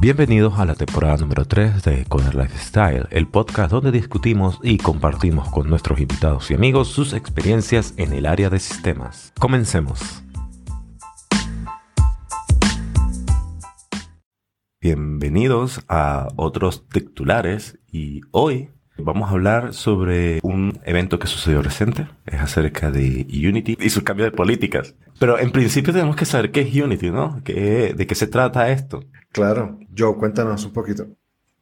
Bienvenidos a la temporada número 3 de Coder Lifestyle, el podcast donde discutimos y compartimos con nuestros invitados y amigos sus experiencias en el área de sistemas. Comencemos. Bienvenidos a otros titulares y hoy vamos a hablar sobre un evento que sucedió reciente, es acerca de Unity y su cambio de políticas. Pero en principio tenemos que saber qué es Unity, ¿no? ¿Qué, ¿De qué se trata esto? Claro, Joe, cuéntanos un poquito.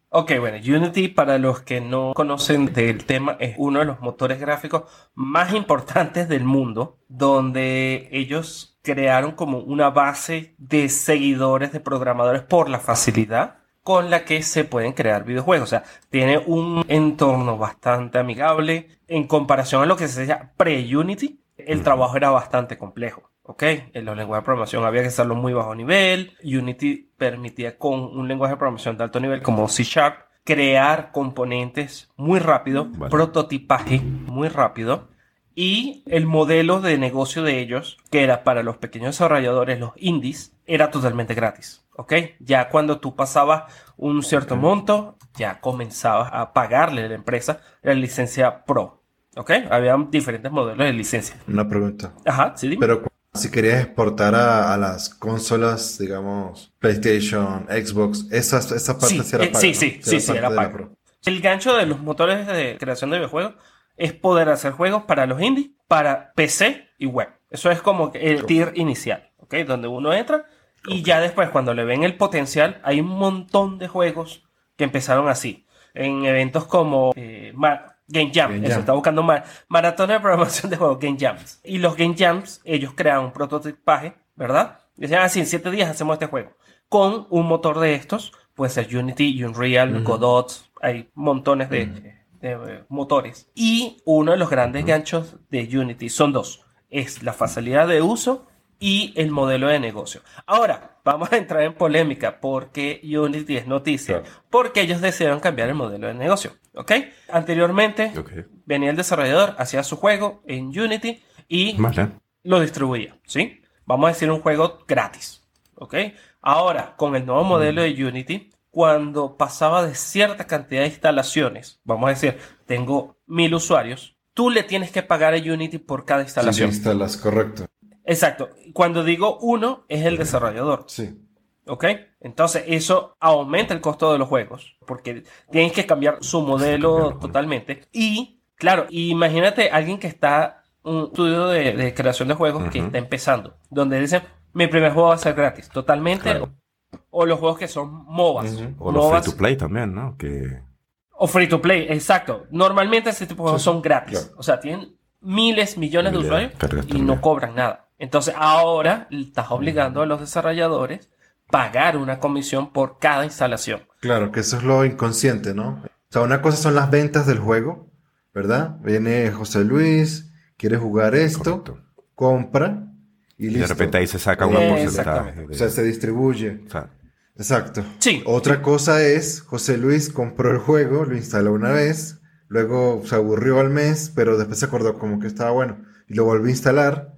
Ok, bueno, Unity para los que no conocen del tema es uno de los motores gráficos más importantes del mundo, donde ellos crearon como una base de seguidores de programadores por la facilidad con la que se pueden crear videojuegos. O sea, tiene un entorno bastante amigable en comparación a lo que se llama pre-Unity. El trabajo era bastante complejo. ¿ok? En los lenguajes de programación había que hacerlo muy bajo nivel. Unity permitía con un lenguaje de programación de alto nivel como C Sharp crear componentes muy rápido, prototipaje muy rápido y el modelo de negocio de ellos, que era para los pequeños desarrolladores, los indies, era totalmente gratis. ¿Ok? Ya cuando tú pasabas un cierto monto, ya comenzabas a pagarle a la empresa la licencia Pro. ¿Ok? Había diferentes modelos de licencia. Una pregunta. Ajá, sí, dime. Pero si querías exportar a, las consolas, digamos, PlayStation, Xbox, esa, esa parte sí, era eh, paga. Sí, ¿no? sí, sí, sí, era. Pro. El gancho de los motores de creación de videojuegos es poder hacer juegos para los indies, para PC y web. Eso es como el tier inicial, ¿ok? Donde uno entra y ya después cuando le ven el potencial, hay un montón de juegos que empezaron así. En eventos como eh, Game Jam, Game eso Jam. está buscando ma- maratón de programación de juegos, Game Jams. Y los Game Jams, ellos crean un prototipaje, ¿verdad? Dicen, así en siete días hacemos este juego. Con un motor de estos, puede ser Unity, Unreal, Godot, hay montones de, de, eh, motores. Y uno de los grandes ganchos de Unity son dos. Es la facilidad de uso y el modelo de negocio. Ahora, vamos a entrar en polémica porque Unity es noticia. Claro. Porque ellos decidieron cambiar el modelo de negocio. ¿Ok? Anteriormente venía el desarrollador, hacía su juego en Unity y lo distribuía, ¿sí? Vamos a decir un juego gratis, ¿ok? Ahora, con el nuevo modelo de Unity, cuando pasaba de cierta cantidad de instalaciones, vamos a decir, tengo mil usuarios, tú le tienes que pagar a Unity por cada instalación. instalas, correcto. Exacto. Cuando digo uno, es el desarrollador. Sí. ¿Ok? Entonces eso aumenta el costo de los juegos porque tienes que cambiar su modelo totalmente. Y, claro, imagínate alguien que está un estudio de, de creación de juegos que está empezando, donde dicen, mi primer juego va a ser gratis, totalmente. Claro. O los juegos que son MOBAs. O los free to play también, ¿no? Que o free to play, exacto. Normalmente ese tipo de juegos Sí, son gratis. claro. O sea, tienen miles, millones de usuarios y no cobran nada. Entonces ahora estás obligando a los desarrolladores pagar una comisión por cada instalación. Claro, que eso es lo inconsciente, ¿no? O sea, una cosa son las ventas del juego, ¿verdad? Viene José Luis, quiere jugar esto, Correcto. compra y Y listo. de repente ahí se saca un Eh, porcentaje. de- O sea, se distribuye. o sea, Exacto. Sí. Otra cosa es, José Luis compró el juego, lo instaló una vez, luego se aburrió al mes, pero después se acordó como que estaba bueno y lo volvió a instalar.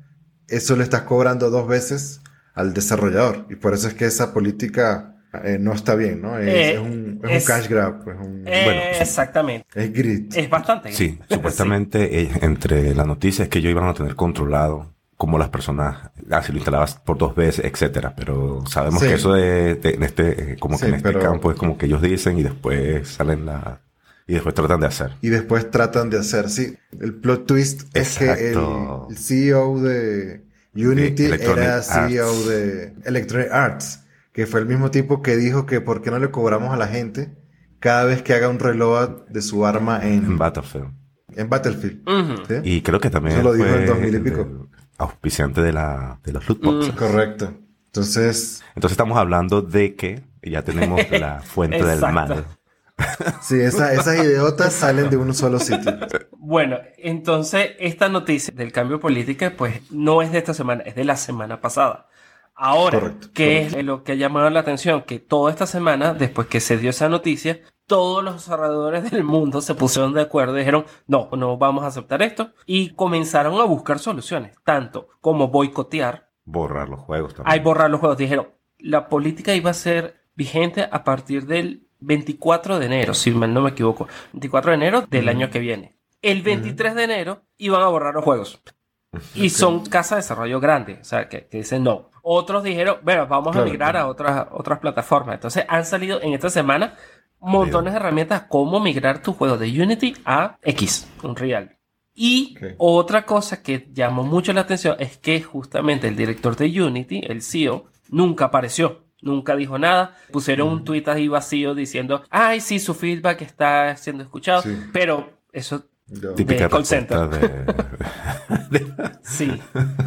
Eso le estás cobrando dos veces al desarrollador y por eso es que esa política eh, no está bien, ¿no? Es, Eh, es un, es es- un cash grab, es, un, Eh, Bueno, sí. Exactamente. es grit. Es bastante. Sí, supuestamente eh, entre las noticias es que ellos iban a tener controlado cómo las personas, ah, si lo instalabas por dos veces, etcétera. Pero sabemos Sí. que eso de, de- en este, eh, como que Sí, en este pero- campo es como que ellos dicen y después salen la y después tratan de hacer. Y después tratan de hacer, sí. El plot twist es que el, CEO de Unity De Electronic era CEO Arts. de Electronic Arts, que fue el mismo tipo que dijo que por qué no le cobramos a la gente cada vez que haga un reload de su arma En en, Battlefield. en Battlefield. Y creo que también Eso lo dijo fue en 2000 y pico. auspiciante de, la, de los loot boxes. Correcto. Entonces, Entonces estamos hablando de que ya tenemos la fuente del mal. sí, esa- esas idiotas salen de un solo sitio. Bueno, entonces esta noticia del cambio de política, pues no es de esta semana, es de la semana pasada. Ahora, Correcto, ¿qué correcto. es lo que ha llamado la atención? Que toda esta semana, después que se dio esa noticia, todos los desarrolladores del mundo se pusieron de acuerdo y dijeron, no, no vamos a aceptar esto. Y comenzaron a buscar soluciones, tanto como boicotear, Borrar los juegos también. hay borrar los juegos. Dijeron, la política iba a ser vigente a partir del 24 de enero, si mal no me equivoco. 24 de enero del año que viene. El 23 de enero iban a borrar los juegos. Y son casas de desarrollo grandes, o sea, que, que dicen no. Otros dijeron, bueno, vamos Claro, a migrar a otras, otras plataformas. Entonces han salido en esta semana montones de herramientas cómo migrar tu juego de Unity a X, Unreal. Y Ok. otra cosa que llamó mucho la atención es que justamente el director de Unity, el CEO, nunca apareció. Nunca dijo nada. Pusieron un tweet ahí vacío diciendo, ay, sí, su feedback está siendo escuchado. Sí. Pero eso, Yo- Típica call respuesta de... sí.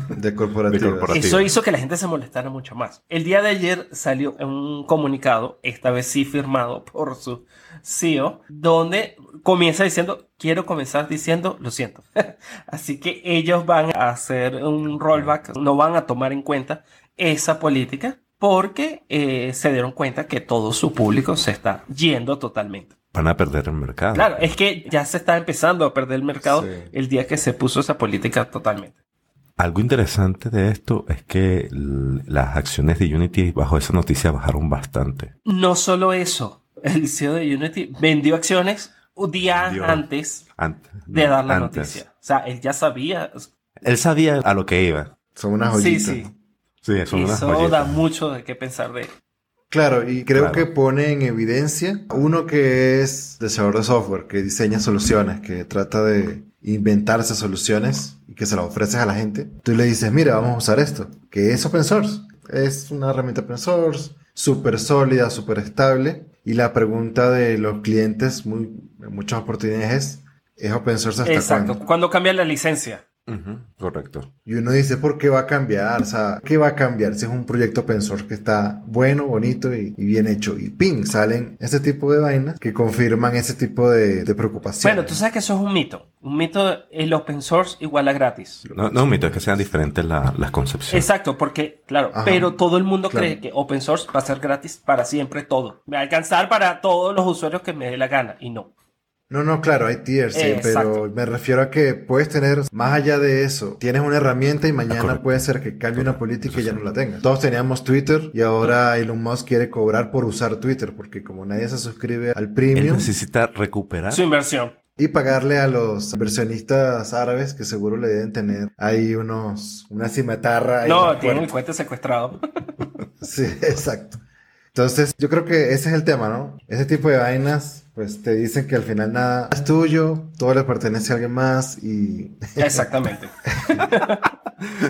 de corporativas. De. Eso hizo que la gente se molestara mucho más. El día de ayer salió un comunicado, esta vez sí firmado por su CEO, donde comienza diciendo, quiero comenzar diciendo, lo siento. Así que ellos van a hacer un rollback, no van a tomar en cuenta esa política porque eh, se dieron cuenta que todo su público se está yendo totalmente. Van a perder el mercado. Claro, es que ya se está empezando a perder el mercado Sí. el día que se puso esa política totalmente. Algo interesante de esto es que las acciones de Unity bajo esa noticia bajaron bastante. No solo eso, el CEO de Unity vendió acciones un día Vendió. antes Ant- de dar la antes. noticia. O sea, él ya sabía. Él sabía a lo que iba. Son unas joyitas. sí. Sí, son unas Eso da mucho de qué pensar de él. Claro, y creo Claro. que pone en evidencia uno que es desarrollador de software, que diseña soluciones, que trata de inventarse soluciones y que se las ofreces a la gente. Tú le dices, mira, vamos a usar esto, que es open source. Es una herramienta open source, súper sólida, súper estable. Y la pregunta de los clientes, muy, en muchas oportunidades es, ¿es open source hasta Exacto. cuándo? Cuando cambia la licencia. Correcto. Y uno dice, ¿por qué va a cambiar? O sea, ¿qué va a cambiar si es un proyecto open source que está bueno, bonito y, y bien hecho? Y ping, salen ese tipo de vainas que confirman ese tipo de, de preocupación. Bueno, tú sabes que eso es un mito. Un mito, el open source igual a gratis. No, no, mito, es que sean diferentes la- las concepciones. Exacto, porque, claro, Ajá. pero todo el mundo Claro. cree que open source va a ser gratis para siempre todo. Me va a alcanzar para todos los usuarios que me dé la gana. Y no. No, no, claro, hay tiers, sí, pero me refiero a que puedes tener, más allá de eso, tienes una herramienta y mañana correcto. puede ser que cambie una política y ya no la tengas. Todos teníamos Twitter y ahora Elon Musk quiere cobrar por usar Twitter, porque como nadie se suscribe al Él premium necesita recuperar. Su inversión. y pagarle a los inversionistas árabes que seguro le deben tener ahí unos, una en No, tienen el cohete secuestrado. Sí, exacto. Entonces, yo creo que ese es el tema, ¿no? Ese tipo de vainas, pues te dicen que al final nada es tuyo, todo le pertenece a alguien más y Exactamente.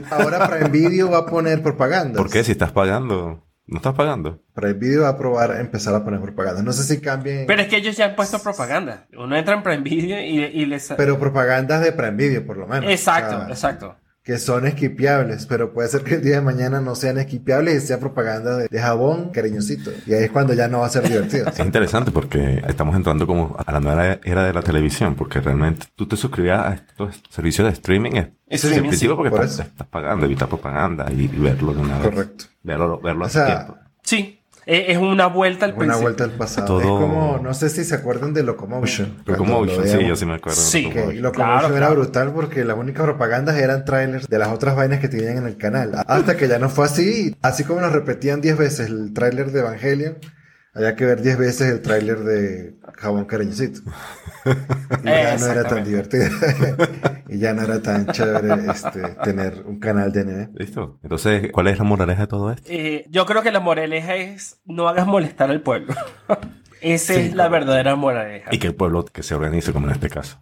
ahora Prime Video va a poner propaganda. ¿Por qué? Si estás pagando. ¿No estás pagando? Prime Video va a probar empezar a poner propaganda. No sé si cambien, Pero es que ellos ya han puesto propaganda. Uno entra en Prime Video y, y les... pero propagandas de Prime Video por lo menos. exacto, O sea, exacto. Que son esquipeables, pero puede ser que el día de mañana no sean esquipeables y sea propaganda de, de jabón cariñosito. Y ahí es cuando ya no va a ser divertido. Es interesante porque estamos entrando como a la nueva era de la televisión, porque realmente tú te suscribías a estos servicios de streaming es Streaming, sí, porque por estás, pagando, evitar propaganda y, y verlo de una vez. Correcto. Verlo, verlo O hace sea, tiempo. Sí, es una vuelta al Una principio. vuelta al pasado. Todo- Es como, no sé si se acuerdan de Locomotion. Pero cuando como lo sí, yo sí me acuerdo. de Sí, Que Locomotion. Locomotion Claro, era claro. brutal porque las únicas propagandas eran trailers de las otras vainas que tenían en el canal. Hasta que ya no fue así. Así como nos repetían 10 veces el tráiler de Evangelion, había que ver 10 veces el tráiler de Jabón Cariñosito. Y ya no era tan divertido. y ya no era tan chévere este, tener un canal de anime. ¿Listo? Entonces, ¿cuál es la moraleja de todo esto? Eh, yo creo que la moraleja es no hagas molestar al pueblo. Esa Sí, es la verdadera moraleja. Y que el pueblo que se organice, como en este caso.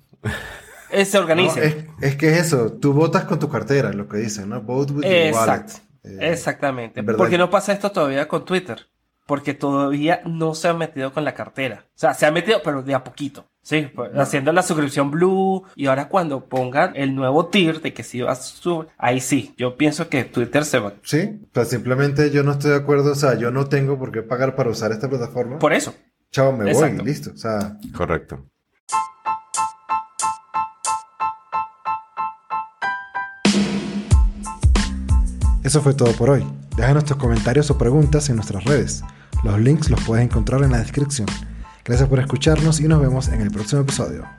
Eh, se No, organice. es, es que es eso, tú votas con tu cartera, lo que dicen, ¿no? Vote with your wallet. Exacto. Eh, Exactamente. ¿verdad? ¿Por qué no pasa esto todavía con Twitter? Porque todavía no se han metido con la cartera. O sea, se han metido, pero de a poquito. Sí, pues, haciendo la suscripción Blue. Y ahora cuando pongan el nuevo tier de que sí va a subir, ahí sí. Yo pienso que Twitter se va. Sí, o sea, simplemente yo no estoy de acuerdo, o sea, yo no tengo por qué pagar para usar esta plataforma. Por eso. Chao, me Exacto. voy, listo. O sea, Correcto. eso fue todo por hoy. Déjanos tus comentarios o preguntas en nuestras redes. Los links los puedes encontrar en la descripción. Gracias por escucharnos y nos vemos en el próximo episodio.